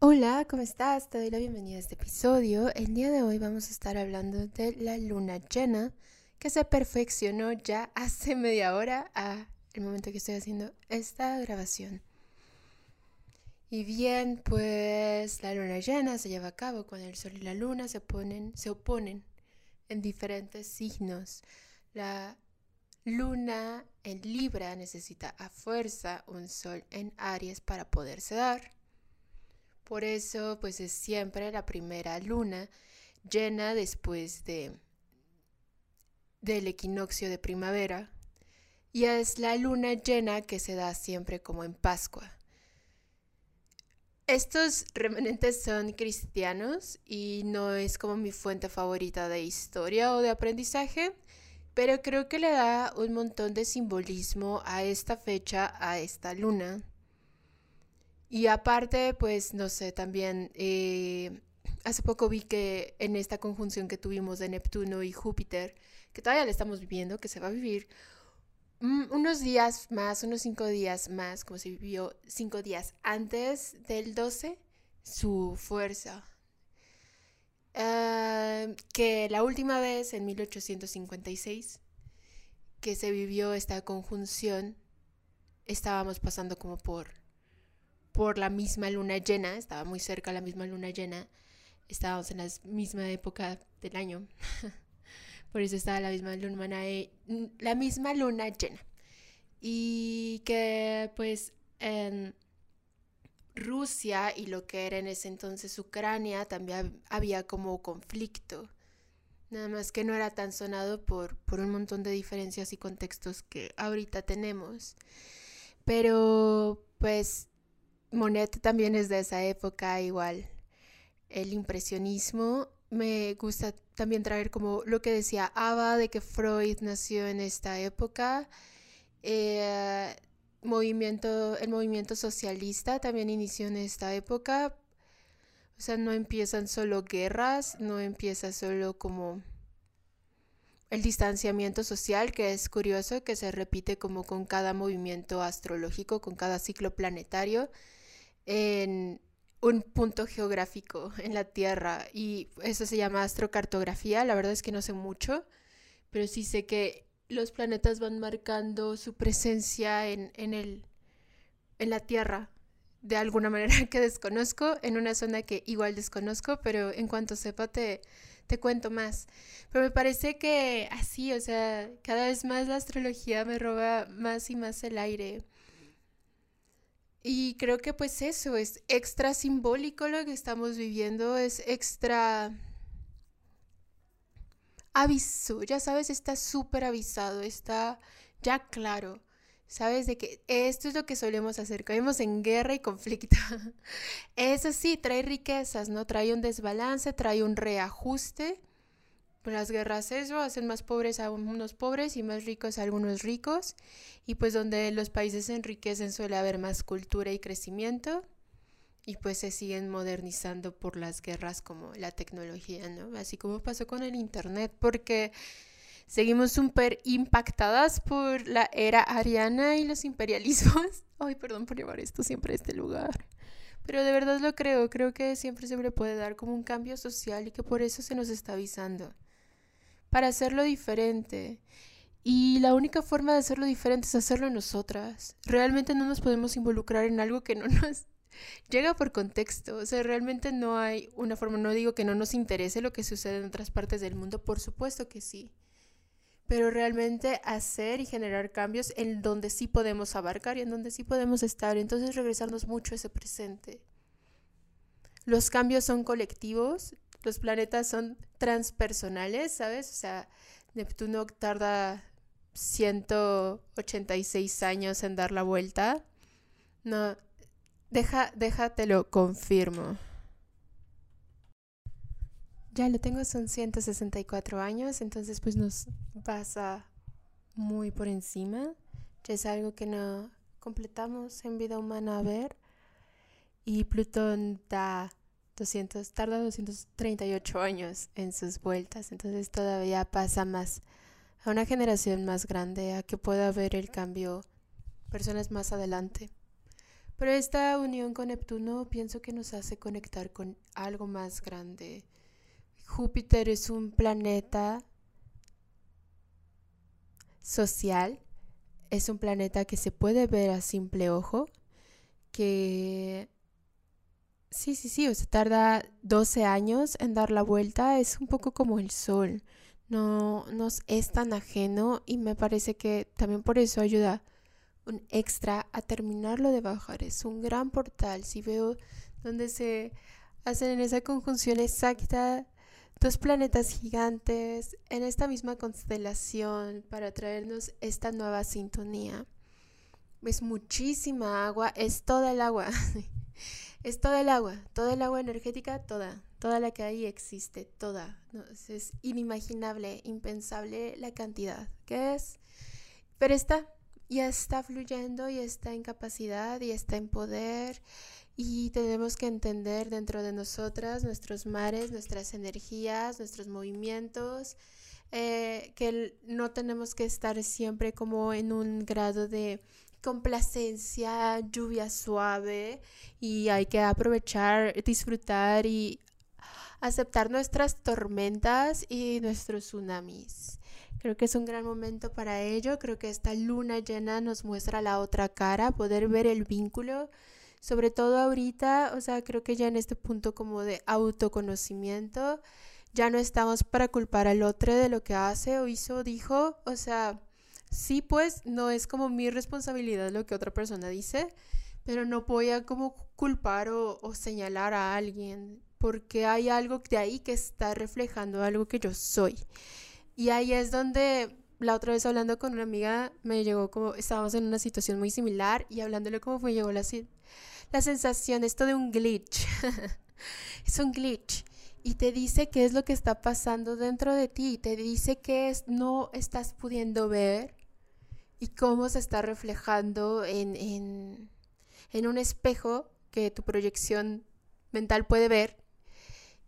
Hola, ¿cómo estás? Te doy la bienvenida a este episodio. El día de hoy vamos a estar hablando de la luna llena que se perfeccionó ya hace media hora a el momento que estoy haciendo esta grabación. Y bien, pues la luna llena se lleva a cabo cuando el sol y la luna se, ponen, se oponen en diferentes signos. La luna en Libra necesita a fuerza un sol en Aries para poderse dar. Por eso, pues es siempre la primera luna llena después de del equinoccio de primavera y es la luna llena que se da siempre como en Pascua. Estos remanentes son cristianos y no es como mi fuente favorita de historia o de aprendizaje, pero creo que le da un montón de simbolismo a esta fecha, a esta luna. Y aparte, pues no sé, también eh, hace poco vi que en esta conjunción que tuvimos de Neptuno y Júpiter, que todavía la estamos viviendo, que se va a vivir mm, unos días más, unos cinco días más, como se vivió cinco días antes del 12, su fuerza. Ah, que la última vez, en 1856, que se vivió esta conjunción, estábamos pasando como por por la misma luna llena, estaba muy cerca la misma luna llena, estábamos en la misma época del año, por eso estaba la misma luna, la misma luna llena. Y que pues en Rusia y lo que era en ese entonces Ucrania también había como conflicto. Nada más que no era tan sonado por, por un montón de diferencias y contextos que ahorita tenemos. Pero pues Monet también es de esa época igual. El impresionismo me gusta también traer como lo que decía Ava de que Freud nació en esta época. Eh, movimiento, el movimiento socialista también inició en esta época. O sea, no empiezan solo guerras, no empieza solo como el distanciamiento social, que es curioso, que se repite como con cada movimiento astrológico, con cada ciclo planetario en un punto geográfico en la Tierra y eso se llama astrocartografía. La verdad es que no sé mucho, pero sí sé que los planetas van marcando su presencia en, en, el, en la Tierra de alguna manera que desconozco, en una zona que igual desconozco, pero en cuanto sepa te, te cuento más. Pero me parece que así, o sea, cada vez más la astrología me roba más y más el aire. Y creo que pues eso es extra simbólico lo que estamos viviendo, es extra aviso, ya sabes, está súper avisado, está ya claro, sabes de que esto es lo que solemos hacer, caemos en guerra y conflicto. Eso sí, trae riquezas, ¿no? Trae un desbalance, trae un reajuste las guerras eso hacen más pobres a unos pobres y más ricos a algunos ricos. Y pues donde los países se enriquecen suele haber más cultura y crecimiento. Y pues se siguen modernizando por las guerras como la tecnología, ¿no? Así como pasó con el Internet, porque seguimos súper impactadas por la era ariana y los imperialismos. Ay, perdón por llevar esto siempre a este lugar. Pero de verdad lo creo, creo que siempre se puede dar como un cambio social y que por eso se nos está avisando para hacerlo diferente. Y la única forma de hacerlo diferente es hacerlo nosotras. Realmente no nos podemos involucrar en algo que no nos llega por contexto. O sea, realmente no hay una forma, no digo que no nos interese lo que sucede en otras partes del mundo, por supuesto que sí. Pero realmente hacer y generar cambios en donde sí podemos abarcar y en donde sí podemos estar. Entonces regresarnos mucho a ese presente. Los cambios son colectivos los planetas son transpersonales, ¿sabes? O sea, Neptuno tarda 186 años en dar la vuelta. No, deja, déjatelo confirmo. Ya lo tengo, son 164 años, entonces pues nos pasa muy por encima. Ya es algo que no completamos en vida humana a ver. Y Plutón da 200, tarda 238 años en sus vueltas, entonces todavía pasa más a una generación más grande, a que pueda ver el cambio personas más adelante. Pero esta unión con Neptuno pienso que nos hace conectar con algo más grande. Júpiter es un planeta social, es un planeta que se puede ver a simple ojo, que sí, sí, sí, o sea, tarda 12 años en dar la vuelta, es un poco como el sol, no nos es tan ajeno y me parece que también por eso ayuda un extra a terminarlo de bajar. Es un gran portal. Si veo donde se hacen en esa conjunción exacta dos planetas gigantes en esta misma constelación para traernos esta nueva sintonía. Es muchísima agua, es toda el agua. es toda el agua, toda el agua energética, toda, toda la que ahí existe, toda. es inimaginable, impensable la cantidad que es. Pero está, ya está fluyendo y está en capacidad y está en poder y tenemos que entender dentro de nosotras nuestros mares, nuestras energías, nuestros movimientos, eh, que no tenemos que estar siempre como en un grado de complacencia, lluvia suave y hay que aprovechar, disfrutar y aceptar nuestras tormentas y nuestros tsunamis. Creo que es un gran momento para ello. Creo que esta luna llena nos muestra la otra cara, poder ver el vínculo. Sobre todo ahorita, o sea, creo que ya en este punto como de autoconocimiento, ya no estamos para culpar al otro de lo que hace o hizo, dijo. O sea, sí, pues no es como mi responsabilidad lo que otra persona dice, pero no voy a como culpar o, señalar a alguien porque hay algo de ahí que está reflejando algo que yo soy. Y ahí es donde la otra vez hablando con una amiga me llegó como, estábamos en una situación muy similar y hablándole cómo fue, llegó la, la sensación, esto de un glitch. es un glitch. Y te dice qué es lo que está pasando dentro de ti. Te dice qué es, no estás pudiendo ver y cómo se está reflejando en, en, en un espejo que tu proyección mental puede ver.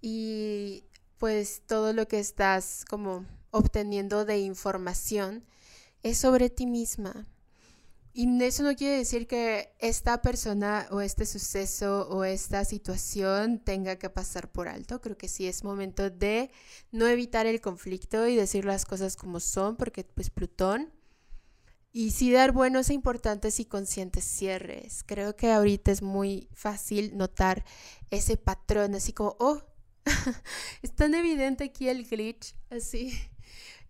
Y pues todo lo que estás como obteniendo de información es sobre ti misma. Y eso no quiere decir que esta persona o este suceso o esta situación tenga que pasar por alto. Creo que sí es momento de no evitar el conflicto y decir las cosas como son, porque pues Plutón. Y sí dar buenos e importantes y conscientes cierres. Creo que ahorita es muy fácil notar ese patrón, así como, oh, es tan evidente aquí el glitch, así.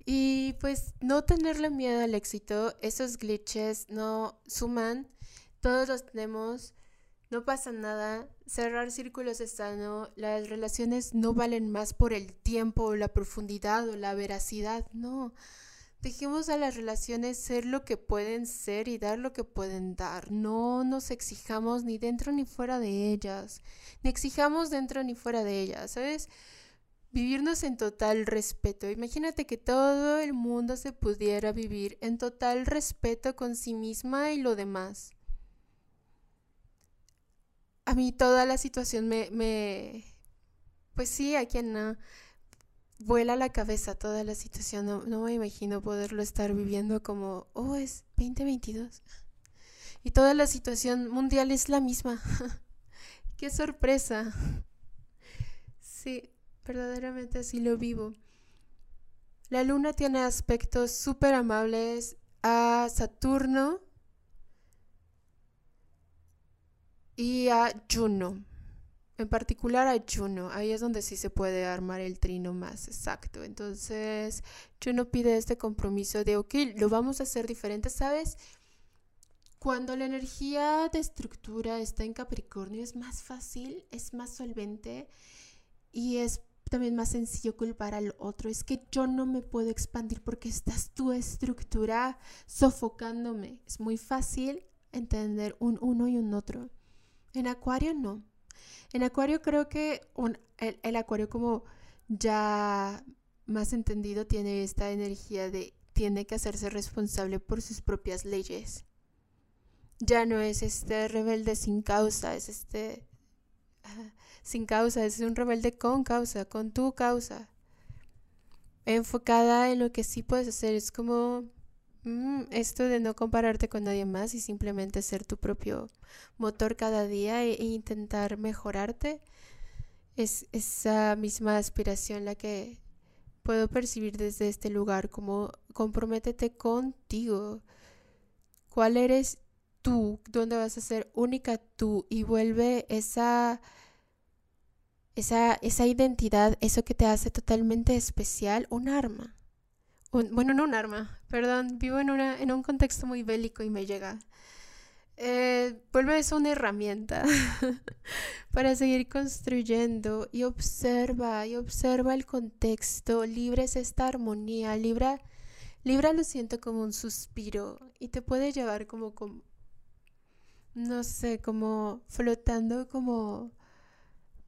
Y pues no tenerle miedo al éxito, esos glitches no suman, todos los tenemos, no pasa nada, cerrar círculos es sano, las relaciones no valen más por el tiempo o la profundidad o la veracidad, no. Dejemos a las relaciones ser lo que pueden ser y dar lo que pueden dar. No nos exijamos ni dentro ni fuera de ellas. Ni exijamos dentro ni fuera de ellas, ¿sabes? Vivirnos en total respeto. Imagínate que todo el mundo se pudiera vivir en total respeto con sí misma y lo demás. A mí toda la situación me, me pues sí, a quien vuela la cabeza toda la situación. No, no me imagino poderlo estar viviendo como, oh, es 2022. Y toda la situación mundial es la misma. ¡Qué sorpresa! Sí, verdaderamente así lo vivo. La luna tiene aspectos súper amables a Saturno y a Juno. En particular a Juno, ahí es donde sí se puede armar el trino más exacto. Entonces, Juno pide este compromiso de, ok, lo vamos a hacer diferente, ¿sabes? Cuando la energía de estructura está en Capricornio es más fácil, es más solvente y es también más sencillo culpar al otro. Es que yo no me puedo expandir porque estás tu estructura sofocándome. Es muy fácil entender un uno y un otro. En Acuario no. En Acuario creo que el, Acuario como ya más entendido tiene esta energía de tiene que hacerse responsable por sus propias leyes. Ya no es este rebelde sin causa, es este sin causa, es un rebelde con causa, con tu causa. Enfocada en lo que sí puedes hacer, es como mm, esto de no compararte con nadie más y simplemente ser tu propio motor cada día e, e intentar mejorarte, es esa misma aspiración la que puedo percibir desde este lugar, como comprométete contigo. ¿Cuál eres tú? ¿Dónde vas a ser única tú? Y vuelve esa, esa, esa identidad, eso que te hace totalmente especial, un arma. Bueno, no un arma, perdón, vivo en, una, en un contexto muy bélico y me llega. Eh, vuelve a una herramienta para seguir construyendo y observa y observa el contexto, libres esta armonía, libra, libra lo siento como un suspiro y te puede llevar como, como no sé, como flotando como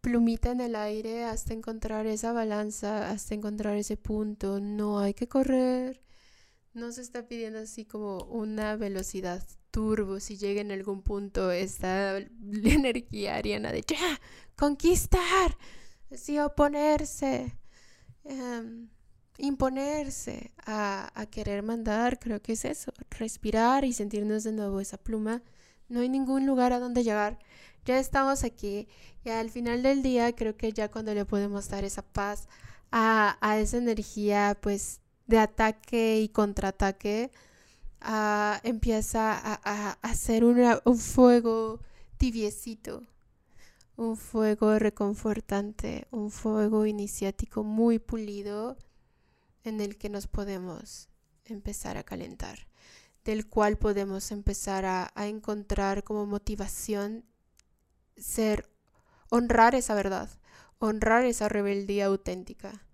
plumita en el aire hasta encontrar esa balanza, hasta encontrar ese punto. No hay que correr. No se está pidiendo así como una velocidad turbo si llega en algún punto esta energía ariana de ya, conquistar, sí, oponerse, em, imponerse a, a querer mandar, creo que es eso, respirar y sentirnos de nuevo esa pluma. No hay ningún lugar a donde llegar. Ya estamos aquí y al final del día creo que ya cuando le podemos dar esa paz a, a esa energía pues de ataque y contraataque, empieza a, hacer un fuego tibiecito, un fuego reconfortante, un fuego iniciático muy pulido en el que nos podemos empezar a calentar, del cual podemos empezar a, a encontrar como motivación ser, honrar esa verdad, honrar esa rebeldía auténtica,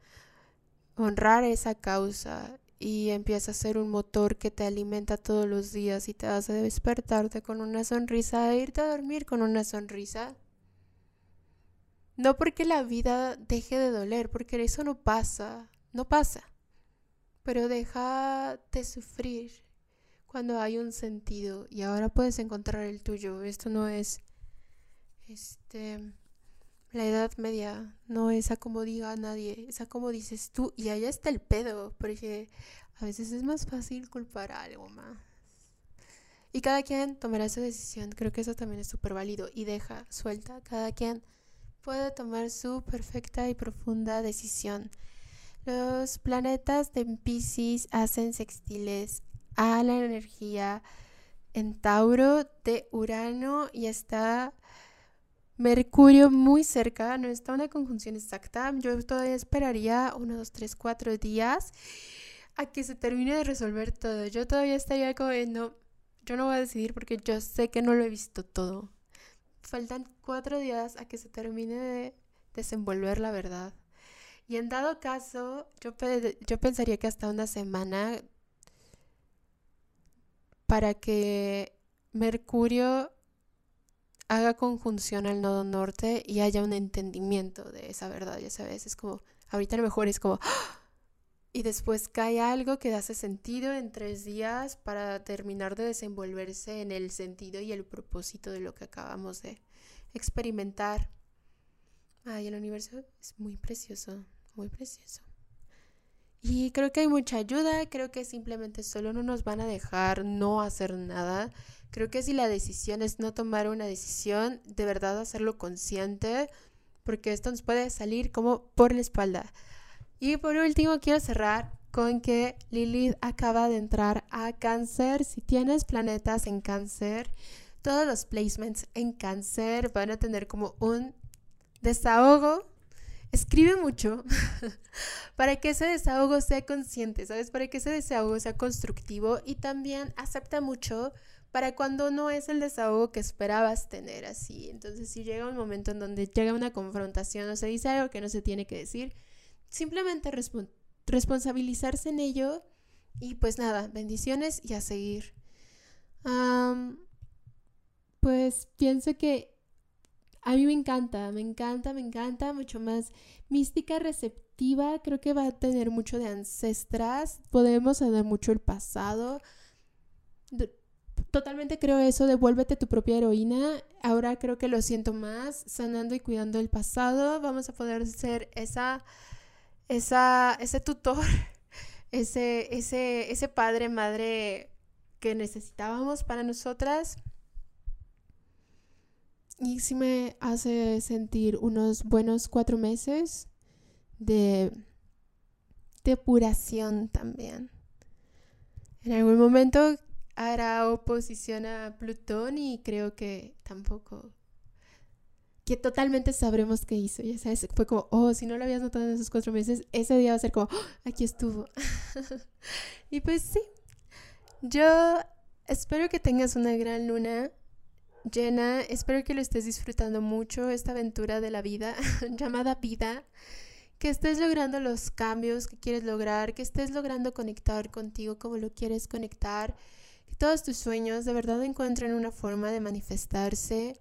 honrar esa causa y empieza a ser un motor que te alimenta todos los días y te hace despertarte con una sonrisa e irte a dormir con una sonrisa. No porque la vida deje de doler, porque eso no pasa, no pasa. Pero deja de sufrir cuando hay un sentido y ahora puedes encontrar el tuyo. Esto no es este la edad media no es a como diga nadie, es a como dices tú. Y allá está el pedo, porque a veces es más fácil culpar a algo más. Y cada quien tomará su decisión, creo que eso también es súper válido. Y deja, suelta, cada quien puede tomar su perfecta y profunda decisión. Los planetas de Pisces hacen sextiles a la energía en Tauro de Urano y está Mercurio muy cerca, no está una conjunción exacta. Yo todavía esperaría uno, dos, tres, cuatro días a que se termine de resolver todo. Yo todavía estaría como, no, yo no voy a decidir porque yo sé que no lo he visto todo. Faltan cuatro días a que se termine de desenvolver la verdad. Y en dado caso, yo, yo pensaría que hasta una semana para que Mercurio haga conjunción al nodo norte y haya un entendimiento de esa verdad, ya sabes, es como, ahorita a lo mejor es como, ¡ah! y después cae algo que hace sentido en tres días para terminar de desenvolverse en el sentido y el propósito de lo que acabamos de experimentar. Ay, el universo es muy precioso, muy precioso. Y creo que hay mucha ayuda, creo que simplemente solo no nos van a dejar no hacer nada. Creo que si la decisión es no tomar una decisión, de verdad hacerlo consciente, porque esto nos puede salir como por la espalda. Y por último, quiero cerrar con que Lilith acaba de entrar a cáncer. Si tienes planetas en cáncer, todos los placements en cáncer van a tener como un desahogo escribe mucho para que ese desahogo sea consciente, ¿sabes? Para que ese desahogo sea constructivo y también acepta mucho para cuando no es el desahogo que esperabas tener así. Entonces, si llega un momento en donde llega una confrontación o se dice algo que no se tiene que decir, simplemente responsabilizarse en ello y pues nada, bendiciones y a seguir. pues pienso que a mí me encanta, me encanta, me encanta, mucho más mística, receptiva, creo que va a tener mucho de ancestras, podemos saber mucho el pasado. totalmente creo eso, devuélvete tu propia heroína. Ahora creo que lo siento más, sanando y cuidando el pasado. Vamos a poder ser esa, esa, ese tutor, ese, ese, ese padre, madre que necesitábamos para nosotras. Y sí me hace sentir unos buenos cuatro meses de depuración también. En algún momento hará oposición a Plutón y creo que tampoco que totalmente sabremos qué hizo. Ya sabes, fue como, oh, si no lo habías notado en esos cuatro meses, ese día va a ser como, oh, aquí estuvo. y pues sí, yo espero que tengas una gran luna llena, espero que lo estés disfrutando mucho, esta aventura de la vida llamada vida, que estés logrando los cambios que quieres lograr, que estés logrando conectar contigo como lo quieres conectar, que todos tus sueños de verdad encuentren una forma de manifestarse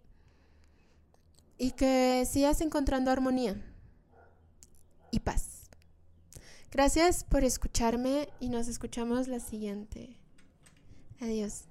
y que sigas encontrando armonía y paz. Gracias por escucharme y nos escuchamos la siguiente. Adiós.